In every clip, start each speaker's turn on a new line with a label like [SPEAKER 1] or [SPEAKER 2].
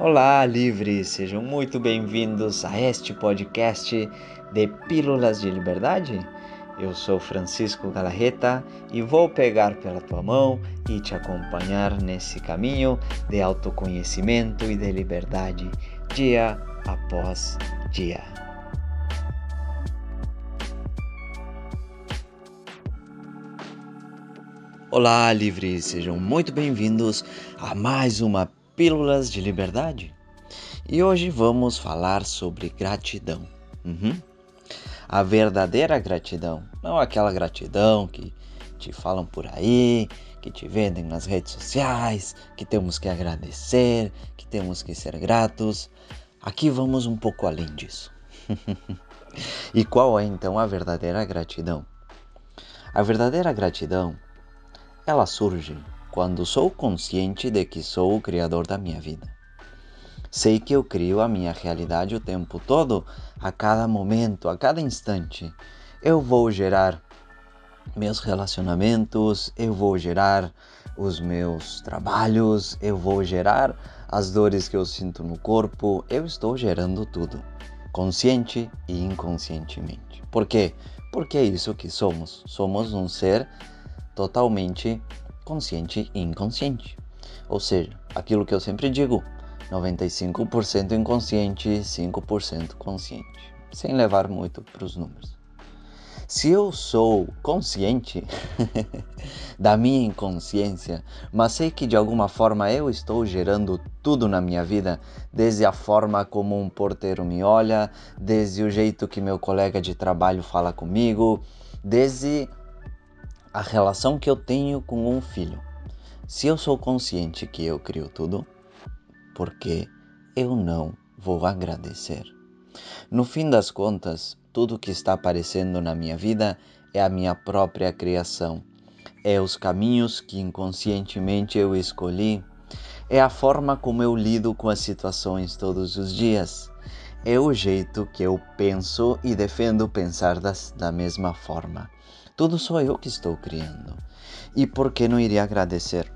[SPEAKER 1] Olá, livres! Sejam muito bem-vindos a este podcast de Pílulas de Liberdade. Eu sou Francisco Galarreta e vou pegar pela tua mão e te acompanhar nesse caminho de autoconhecimento e de liberdade, dia após dia. Olá, livres! Sejam muito bem-vindos a mais uma Pílulas de Liberdade. E hoje vamos falar sobre gratidão. Uhum. A verdadeira gratidão, não aquela gratidão que te falam por aí, que te vendem nas redes sociais, que temos que agradecer, que temos que ser gratos. Aqui vamos um pouco além disso. e qual é então a verdadeira gratidão? A verdadeira gratidão, ela surge quando sou consciente de que sou o criador da minha vida. Sei que eu crio a minha realidade o tempo todo, a cada momento, a cada instante. Eu vou gerar meus relacionamentos, eu vou gerar os meus trabalhos, eu vou gerar as dores que eu sinto no corpo, eu estou gerando tudo, consciente e inconscientemente. Por quê? Porque é isso que somos. Somos um ser totalmente consciente e inconsciente. Ou seja, aquilo que eu sempre digo, 95% inconsciente, 5% consciente, sem levar muito para os números. Se eu sou consciente da minha inconsciência, mas sei que de alguma forma eu estou gerando tudo na minha vida, desde a forma como um porteiro me olha, desde o jeito que meu colega de trabalho fala comigo, desde a relação que eu tenho com um filho. Se eu sou consciente que eu crio tudo, porque eu não vou agradecer? No fim das contas, tudo que está aparecendo na minha vida é a minha própria criação. É os caminhos que inconscientemente eu escolhi. É a forma como eu lido com as situações todos os dias. É o jeito que eu penso e defendo pensar das, da mesma forma. Tudo sou eu que estou criando. E por que não iria agradecer?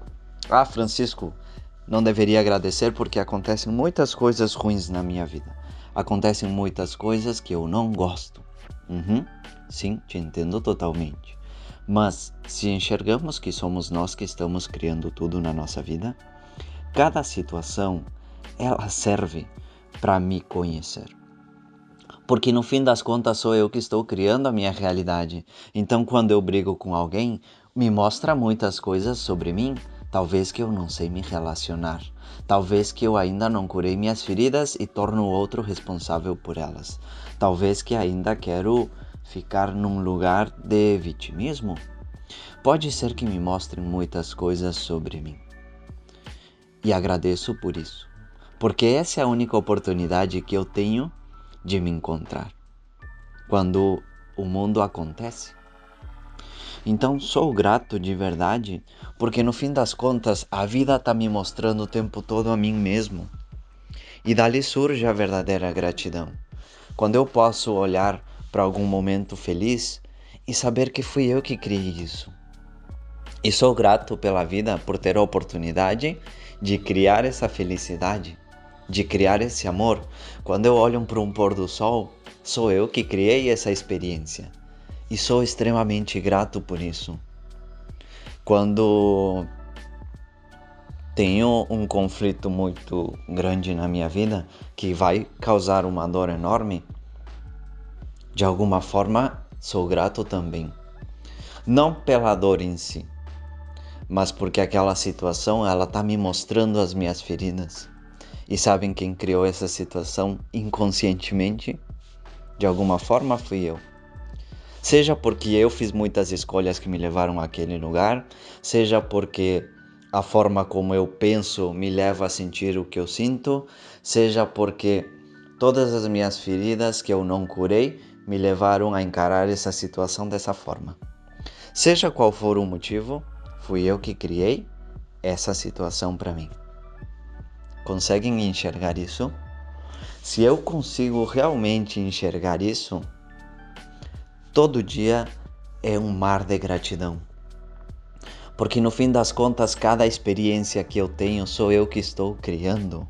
[SPEAKER 1] Ah, Francisco, não deveria agradecer porque acontecem muitas coisas ruins na minha vida. Acontecem muitas coisas que eu não gosto. Uhum, sim, te entendo totalmente. Mas se enxergamos que somos nós que estamos criando tudo na nossa vida, cada situação ela serve para me conhecer porque no fim das contas sou eu que estou criando a minha realidade. Então, quando eu brigo com alguém, me mostra muitas coisas sobre mim, talvez que eu não sei me relacionar, talvez que eu ainda não curei minhas feridas e torno o outro responsável por elas, talvez que ainda quero ficar num lugar de vitimismo. Pode ser que me mostrem muitas coisas sobre mim. E agradeço por isso, porque essa é a única oportunidade que eu tenho de me encontrar quando o mundo acontece. Então sou grato de verdade, porque no fim das contas a vida está me mostrando o tempo todo a mim mesmo. E dali surge a verdadeira gratidão. Quando eu posso olhar para algum momento feliz e saber que fui eu que criei isso. E sou grato pela vida por ter a oportunidade de criar essa felicidade de criar esse amor. Quando eu olho para um pôr do sol, sou eu que criei essa experiência e sou extremamente grato por isso. Quando tenho um conflito muito grande na minha vida que vai causar uma dor enorme, de alguma forma sou grato também. Não pela dor em si, mas porque aquela situação ela está me mostrando as minhas feridas. E sabem quem criou essa situação inconscientemente? De alguma forma fui eu. Seja porque eu fiz muitas escolhas que me levaram àquele lugar, seja porque a forma como eu penso me leva a sentir o que eu sinto, seja porque todas as minhas feridas que eu não curei me levaram a encarar essa situação dessa forma. Seja qual for o motivo, fui eu que criei essa situação para mim. Conseguem enxergar isso? Se eu consigo realmente enxergar isso, todo dia é um mar de gratidão. Porque no fim das contas, cada experiência que eu tenho sou eu que estou criando.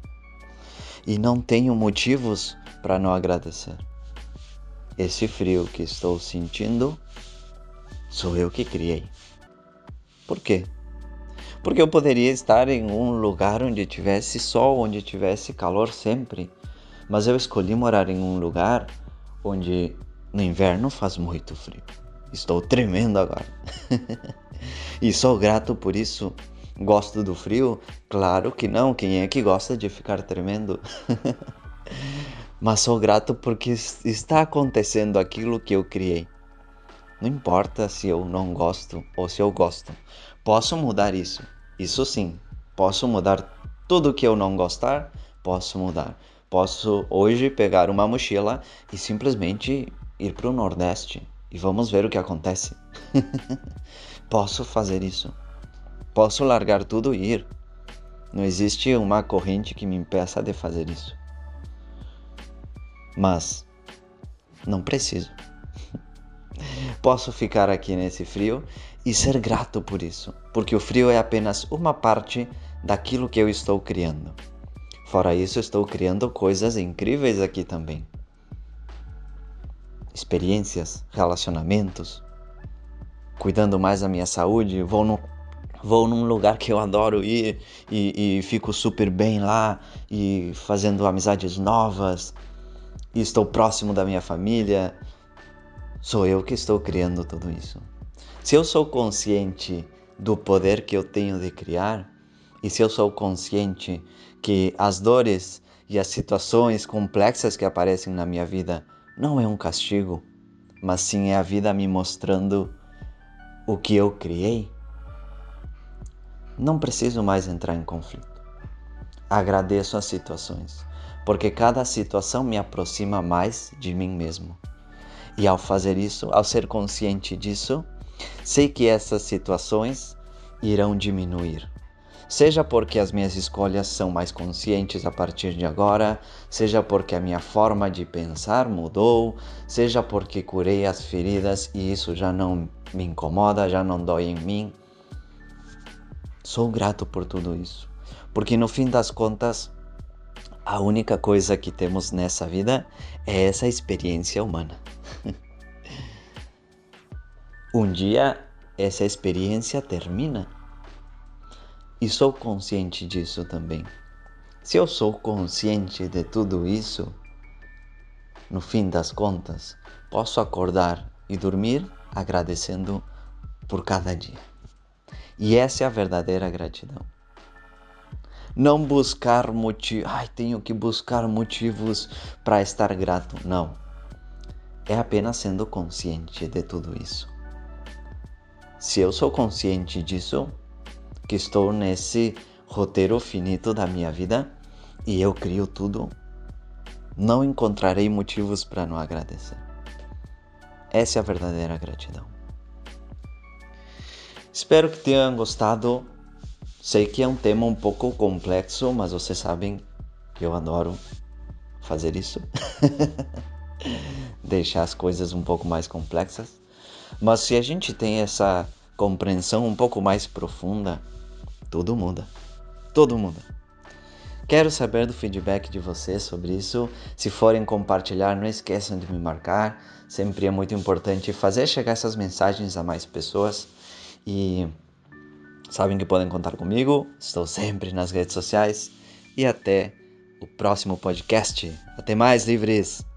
[SPEAKER 1] e não tenho motivos para não agradecer. Esse frio que estou sentindo sou eu que criei. Por quê? Porque eu poderia estar em um lugar onde tivesse sol, onde tivesse calor sempre, mas eu escolhi morar em um lugar onde no inverno faz muito frio. Estou tremendo agora. e sou grato por isso. Gosto do frio? Claro que não. Quem é que gosta de ficar tremendo? Mas sou grato porque está acontecendo aquilo que eu criei. Não importa se eu não gosto ou se eu gosto. Posso mudar isso. Isso sim. Posso mudar tudo que eu não gostar. Posso mudar. Posso hoje pegar uma mochila e simplesmente ir para o Nordeste e vamos ver o que acontece. Posso fazer isso. Posso largar tudo e ir. Não existe uma corrente que me impeça de fazer isso. Mas não preciso. Posso ficar aqui nesse frio e ser grato por isso, porque o frio é apenas uma parte daquilo que eu estou criando. Fora isso, estou criando coisas incríveis aqui também experiências, relacionamentos, cuidando mais da minha saúde, vou, no, vou num lugar que eu adoro ir e, e fico super bem lá e fazendo amizades novas e estou próximo da minha família. Sou eu que estou criando tudo isso. Se eu sou consciente do poder que eu tenho de criar, e se eu sou consciente que as dores e as situações complexas que aparecem na minha vida não é um castigo, mas sim é a vida me mostrando o que eu criei, não preciso mais entrar em conflito. Agradeço as situações, porque cada situação me aproxima mais de mim mesmo. E ao fazer isso, ao ser consciente disso, sei que essas situações irão diminuir seja porque as minhas escolhas são mais conscientes a partir de agora, seja porque a minha forma de pensar mudou, seja porque curei as feridas e isso já não me incomoda, já não dói em mim. Sou grato por tudo isso, porque no fim das contas, a única coisa que temos nessa vida é essa experiência humana. um dia essa experiência termina e sou consciente disso também. Se eu sou consciente de tudo isso, no fim das contas, posso acordar e dormir agradecendo por cada dia. E essa é a verdadeira gratidão. Não buscar motivos, ai, tenho que buscar motivos para estar grato. Não. É apenas sendo consciente de tudo isso. Se eu sou consciente disso, que estou nesse roteiro finito da minha vida e eu crio tudo, não encontrarei motivos para não agradecer. Essa é a verdadeira gratidão. Espero que tenham gostado. Sei que é um tema um pouco complexo, mas vocês sabem que eu adoro fazer isso. Deixar as coisas um pouco mais complexas. Mas se a gente tem essa compreensão um pouco mais profunda, tudo muda. Tudo muda. Quero saber do feedback de vocês sobre isso. Se forem compartilhar, não esqueçam de me marcar. Sempre é muito importante fazer chegar essas mensagens a mais pessoas. E sabem que podem contar comigo. Estou sempre nas redes sociais. E até o próximo podcast. Até mais, livres!